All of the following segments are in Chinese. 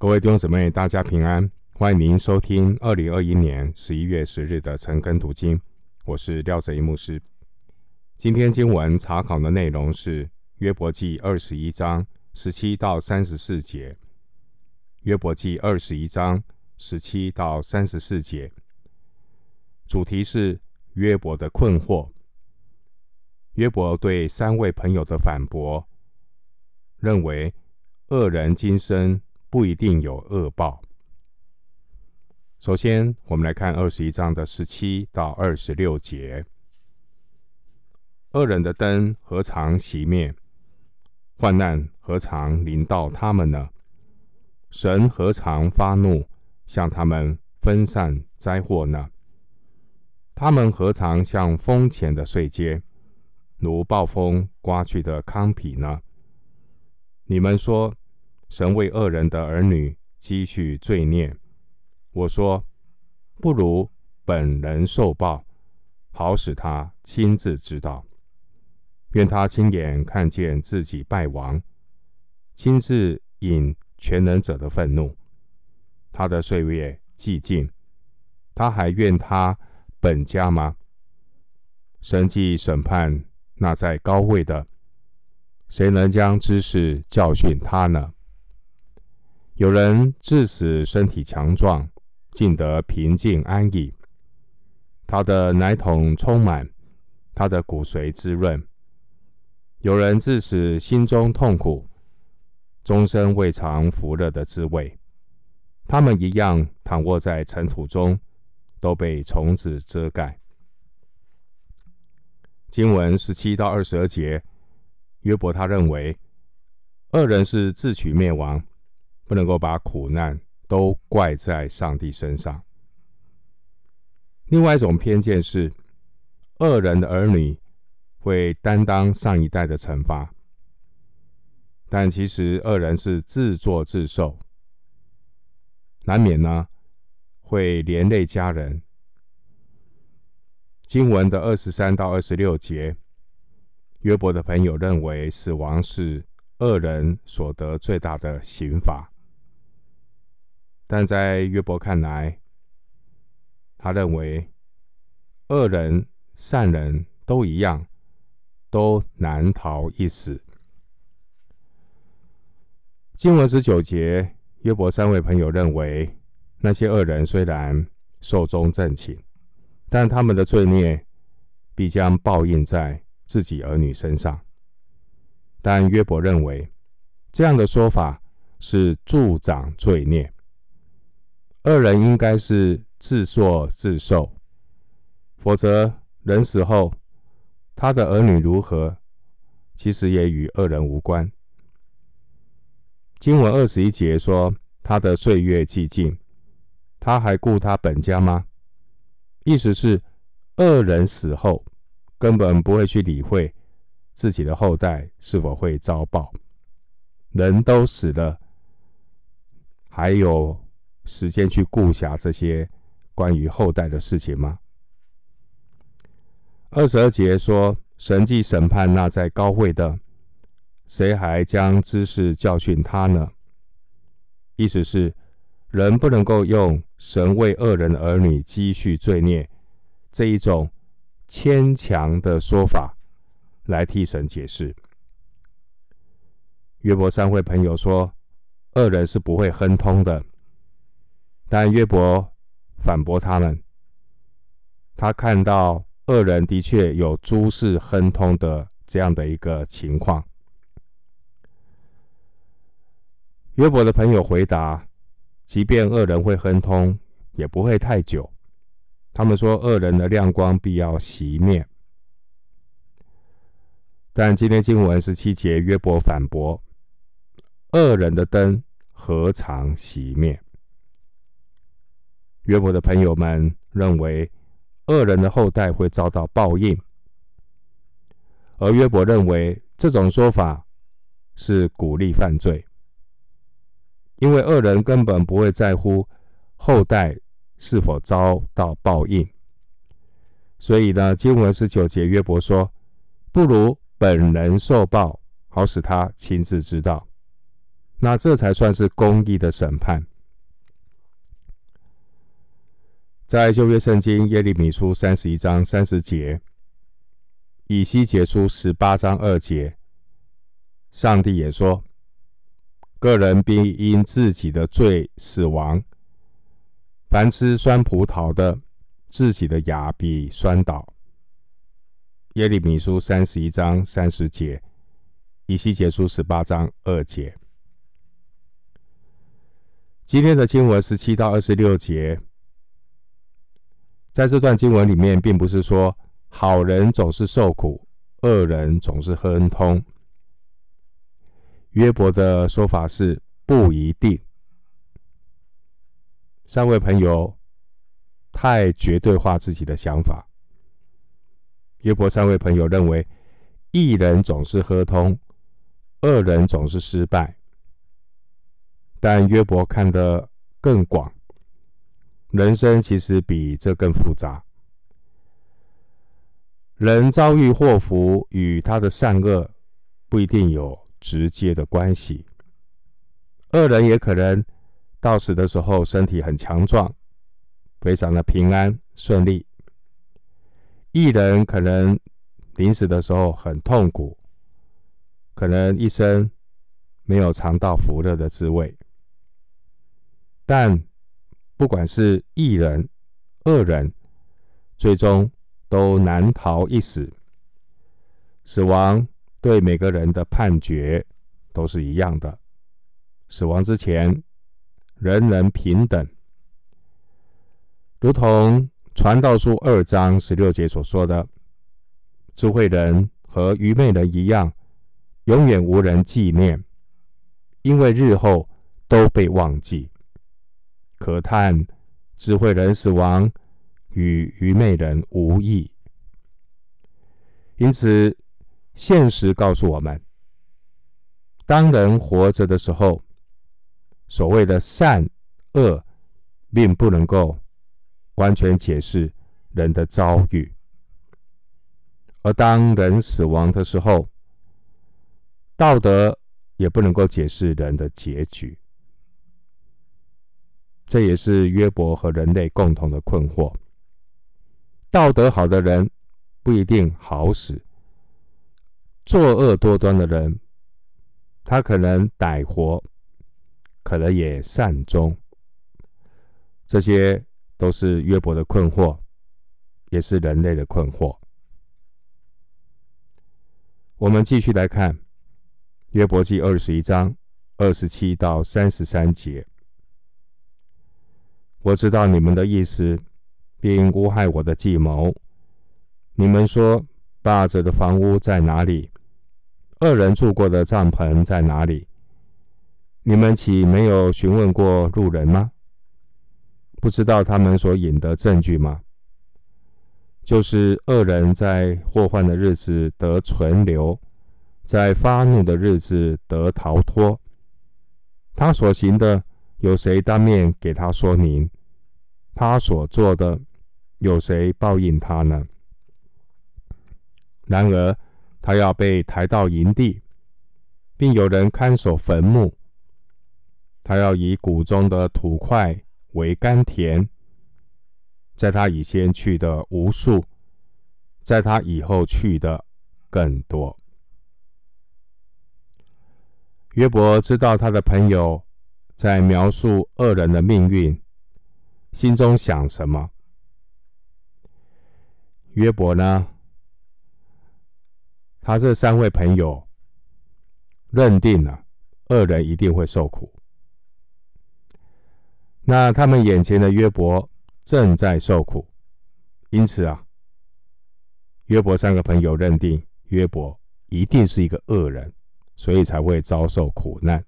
各位弟兄姊妹，大家平安！欢迎您收听二零二一年十一月十日的晨更读经。我是廖泽一牧师。今天经文查考的内容是约伯记二十一章十七到三十四节。约伯记二十一章十七到三十四节，主题是约伯的困惑。约伯对三位朋友的反驳，认为恶人今生。不一定有恶报。首先，我们来看二十一章的十七到二十六节：恶人的灯何尝熄灭？患难何尝临到他们呢？神何尝发怒，向他们分散灾祸呢？他们何尝像风前的碎秸，如暴风刮去的糠秕呢？你们说。神为恶人的儿女积蓄罪孽，我说不如本人受报，好使他亲自知道。愿他亲眼看见自己败亡，亲自引全能者的愤怒。他的岁月既尽，他还怨他本家吗？神既审判那在高位的，谁能将知识教训他呢？有人治死身体强壮，尽得平静安逸。他的奶桶充满，他的骨髓滋润。有人治死心中痛苦，终身未尝福乐的滋味。他们一样躺卧在尘土中，都被虫子遮盖。经文十七到二十二节，约伯他认为恶人是自取灭亡。不能够把苦难都怪在上帝身上。另外一种偏见是，恶人的儿女会担当上一代的惩罚，但其实恶人是自作自受，难免呢会连累家人。经文的二十三到二十六节，约伯的朋友认为死亡是恶人所得最大的刑罚。但在约伯看来，他认为恶人、善人都一样，都难逃一死。经文十九节，约伯三位朋友认为，那些恶人虽然寿终正寝，但他们的罪孽必将报应在自己儿女身上。但约伯认为，这样的说法是助长罪孽。恶人应该是自作自受，否则人死后，他的儿女如何，其实也与恶人无关。经文二十一节说，他的岁月既尽，他还顾他本家吗？意思是，恶人死后，根本不会去理会自己的后代是否会遭报。人都死了，还有。时间去顾暇这些关于后代的事情吗？二十二节说：“神既审判那在高位的，谁还将知识教训他呢？”意思是，人不能够用神为恶人儿女积蓄罪孽这一种牵强的说法来替神解释。约伯三位朋友说：“恶人是不会亨通的。”但约伯反驳他们，他看到恶人的确有诸事亨通的这样的一个情况。约伯的朋友回答：即便恶人会亨通，也不会太久。他们说恶人的亮光必要熄灭。但今天经文十七节，约伯反驳：恶人的灯何尝熄灭？约伯的朋友们认为，恶人的后代会遭到报应，而约伯认为这种说法是鼓励犯罪，因为恶人根本不会在乎后代是否遭到报应。所以呢，经文十九节，约伯说：“不如本人受报，好使他亲自知道。”那这才算是公义的审判。在旧约圣经耶利米书三十一章三十节，以西结书十八章二节，上帝也说：“个人必因自己的罪死亡。凡吃酸葡萄的，自己的牙必酸倒。”耶利米书三十一章三十节，以西结书十八章二节。今天的经文十七到二十六节。在这段经文里面，并不是说好人总是受苦，恶人总是亨通。约伯的说法是不一定。三位朋友太绝对化自己的想法。约伯三位朋友认为，一人总是亨通，恶人总是失败。但约伯看得更广。人生其实比这更复杂。人遭遇祸福与他的善恶不一定有直接的关系。恶人也可能到死的时候身体很强壮，非常的平安顺利。义人可能临死的时候很痛苦，可能一生没有尝到福乐的滋味。但不管是义人、恶人，最终都难逃一死。死亡对每个人的判决都是一样的。死亡之前，人人平等，如同传道书二章十六节所说的：“智慧人和愚昧人一样，永远无人纪念，因为日后都被忘记。”可叹智慧人死亡与愚昧人无异，因此现实告诉我们：当人活着的时候，所谓的善恶，并不能够完全解释人的遭遇；而当人死亡的时候，道德也不能够解释人的结局。这也是约伯和人类共同的困惑。道德好的人不一定好使，作恶多端的人，他可能歹活，可能也善终。这些都是约伯的困惑，也是人类的困惑。我们继续来看约伯记二十一章二十七到三十三节。我知道你们的意思，并诬害我的计谋。你们说，霸者的房屋在哪里？恶人住过的帐篷在哪里？你们岂没有询问过路人吗？不知道他们所引的证据吗？就是恶人在祸患的日子得存留，在发怒的日子得逃脱。他所行的。有谁当面给他说明？他所做的，有谁报应他呢？然而，他要被抬到营地，并有人看守坟墓。他要以谷中的土块为甘甜，在他以前去的无数，在他以后去的更多。约伯知道他的朋友。在描述恶人的命运，心中想什么？约伯呢？他这三位朋友认定了恶人一定会受苦。那他们眼前的约伯正在受苦，因此啊，约伯三个朋友认定约伯一定是一个恶人，所以才会遭受苦难。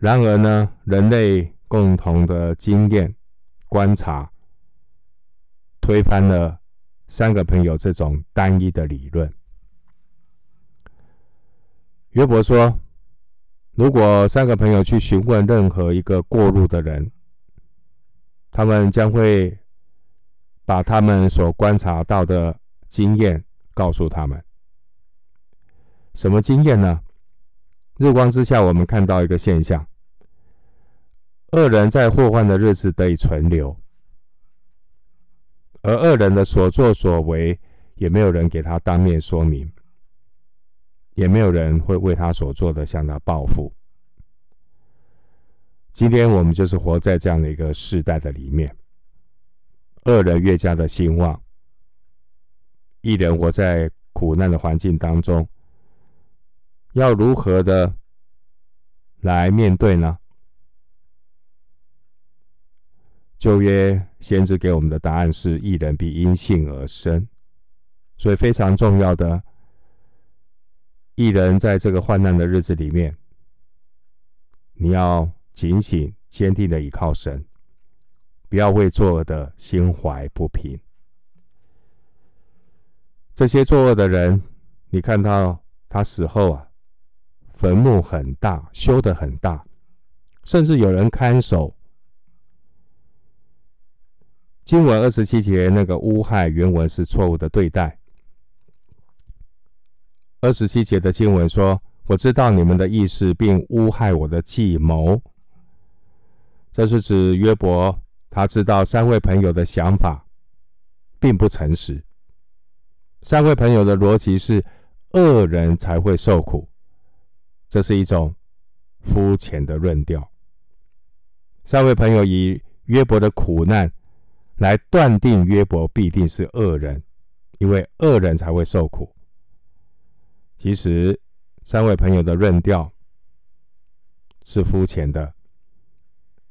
然而呢，人类共同的经验、观察，推翻了三个朋友这种单一的理论。约伯说：“如果三个朋友去询问任何一个过路的人，他们将会把他们所观察到的经验告诉他们。什么经验呢？日光之下，我们看到一个现象：恶人在祸患的日子得以存留，而恶人的所作所为，也没有人给他当面说明，也没有人会为他所做的向他报复。今天我们就是活在这样的一个时代的里面，恶人越加的兴旺，一人活在苦难的环境当中。要如何的来面对呢？旧约先知给我们的答案是：一人必因信而生，所以非常重要的，一人在这个患难的日子里面，你要警醒、坚定的依靠神，不要为作恶的心怀不平。这些作恶的人，你看到他死后啊。坟墓很大，修得很大，甚至有人看守。经文二十七节那个诬害原文是错误的对待。二十七节的经文说：“我知道你们的意思，并诬害我的计谋。”这是指约伯，他知道三位朋友的想法并不诚实。三位朋友的逻辑是：恶人才会受苦。这是一种肤浅的论调。三位朋友以约伯的苦难来断定约伯必定是恶人，因为恶人才会受苦。其实，三位朋友的论调是肤浅的，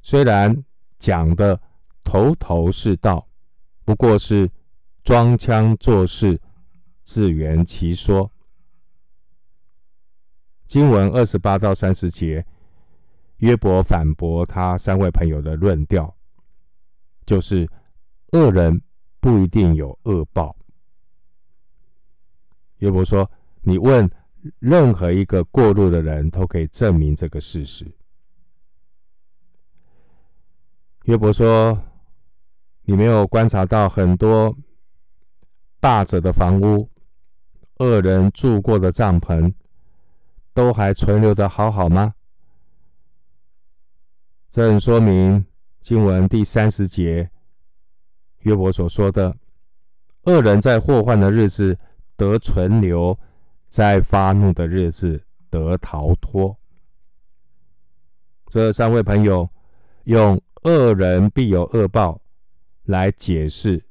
虽然讲的头头是道，不过是装腔作势、自圆其说。经文二十八到三十节，约伯反驳他三位朋友的论调，就是恶人不一定有恶报。约伯说：“你问任何一个过路的人，都可以证明这个事实。”约伯说：“你没有观察到很多霸者的房屋，恶人住过的帐篷。”都还存留的好好吗？正说明经文第三十节约伯所说的：恶人在祸患的日子得存留，在发怒的日子得逃脱。这三位朋友用“恶人必有恶报”来解释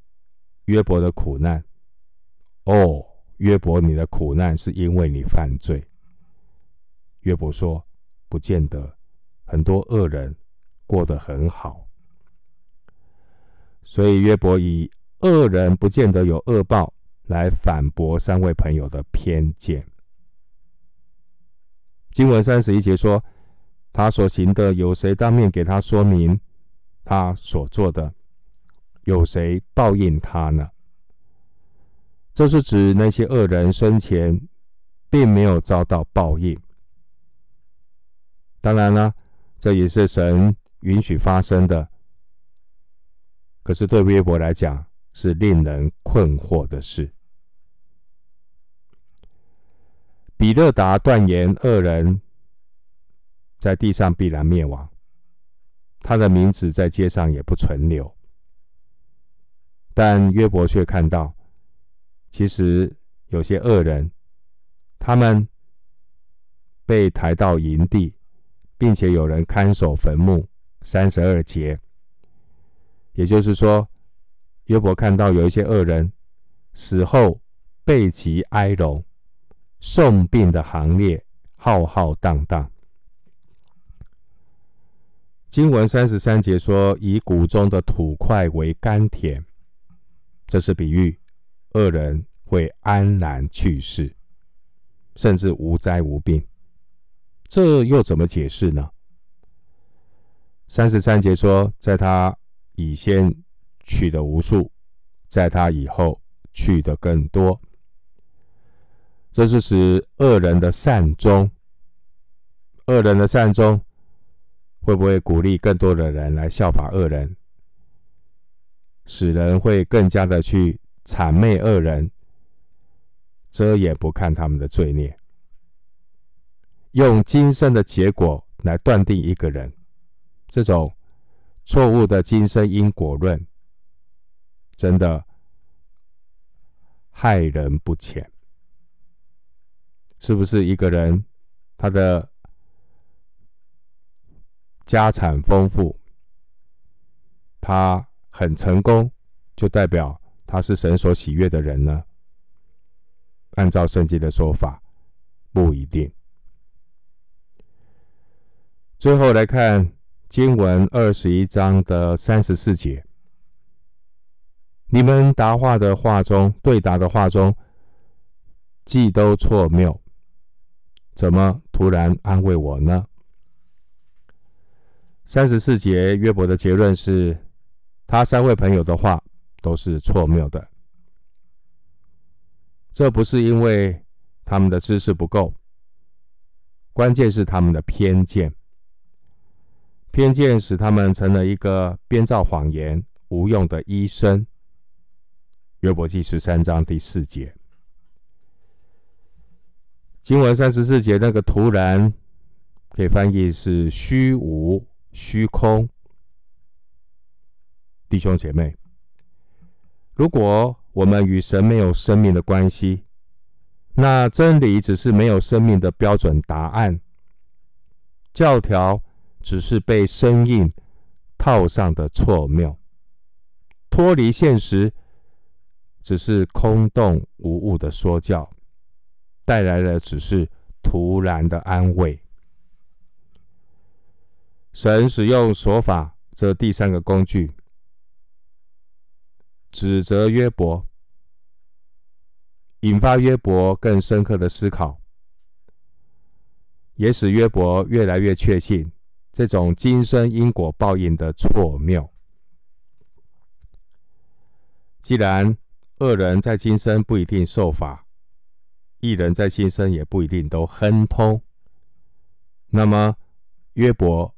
约伯的苦难。哦，约伯，你的苦难是因为你犯罪。约伯说：“不见得，很多恶人过得很好。”所以约伯以“恶人不见得有恶报”来反驳三位朋友的偏见。经文三十一节说：“他所行的，有谁当面给他说明？他所做的，有谁报应他呢？”这是指那些恶人生前并没有遭到报应。当然了，这也是神允许发生的。可是对约伯来讲，是令人困惑的事。比勒达断言恶人在地上必然灭亡，他的名字在街上也不存留。但约伯却看到，其实有些恶人，他们被抬到营地。并且有人看守坟墓，三十二节，也就是说，约伯看到有一些恶人死后背脊哀荣，送病的行列浩浩荡荡。经文三十三节说：“以谷中的土块为甘甜”，这是比喻恶人会安然去世，甚至无灾无病。这又怎么解释呢？三十三节说，在他以先去的无数，在他以后去的更多。这是指恶人的善终。恶人的善终会不会鼓励更多的人来效法恶人，使人会更加的去谄媚恶人，遮掩不看他们的罪孽？用今生的结果来断定一个人，这种错误的今生因果论，真的害人不浅。是不是一个人他的家产丰富，他很成功，就代表他是神所喜悦的人呢？按照圣经的说法，不一定。最后来看经文二十一章的三十四节，你们答话的话中，对答的话中，既都错谬，怎么突然安慰我呢？三十四节约伯的结论是，他三位朋友的话都是错谬的。这不是因为他们的知识不够，关键是他们的偏见。偏见使他们成了一个编造谎言、无用的医生。约伯记十三章第四节，经文三十四节那个突然可以翻译是虚无、虚空。弟兄姐妹，如果我们与神没有生命的关系，那真理只是没有生命的标准答案，教条只是被生硬套上的错谬，脱离现实只是空洞无物的说教，带来的只是徒然的安慰。神使用说法这第三个工具，指责约伯。引发约伯更深刻的思考，也使约伯越来越确信这种今生因果报应的错谬。既然恶人在今生不一定受罚，义人在今生也不一定都亨通，那么约伯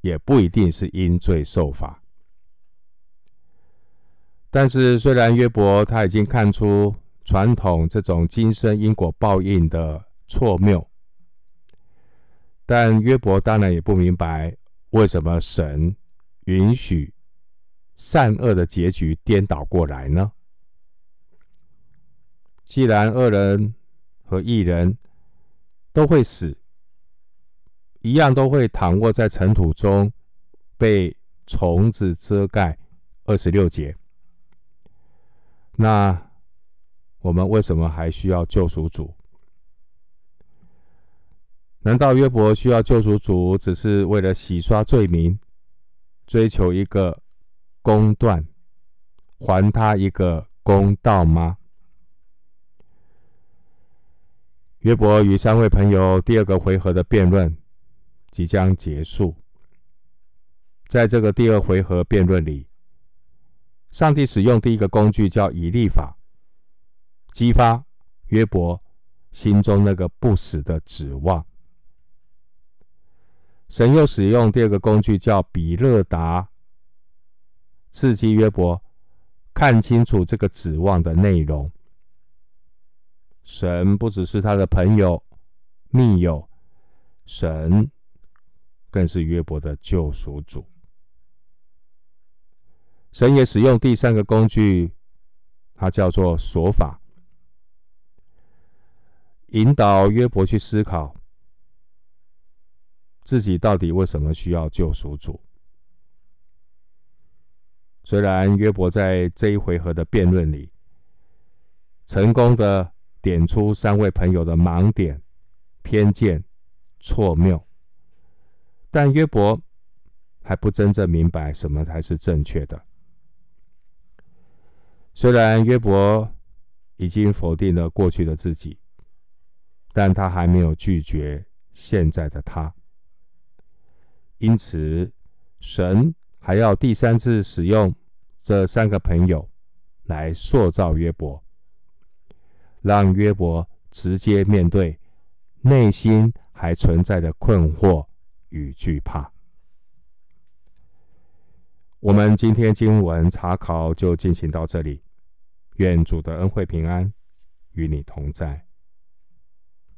也不一定是因罪受罚。但是，虽然约伯他已经看出，传统这种今生因果报应的错谬，但约伯当然也不明白为什么神允许善恶的结局颠倒过来呢？既然恶人和义人都会死，一样都会躺卧在尘土中，被虫子遮盖。二十六节，那。我们为什么还需要救赎主？难道约伯需要救赎主，只是为了洗刷罪名，追求一个公断，还他一个公道吗？约伯与三位朋友第二个回合的辩论即将结束。在这个第二回合辩论里，上帝使用第一个工具叫以利法。激发约伯心中那个不死的指望。神又使用第二个工具，叫比勒达，刺激约伯看清楚这个指望的内容。神不只是他的朋友、密友，神更是约伯的救赎主。神也使用第三个工具，它叫做说法。引导约伯去思考自己到底为什么需要救赎主。虽然约伯在这一回合的辩论里成功的点出三位朋友的盲点、偏见、错谬，但约伯还不真正明白什么才是正确的。虽然约伯已经否定了过去的自己。但他还没有拒绝现在的他，因此神还要第三次使用这三个朋友来塑造约伯，让约伯直接面对内心还存在的困惑与惧怕。我们今天经文查考就进行到这里，愿主的恩惠平安与你同在。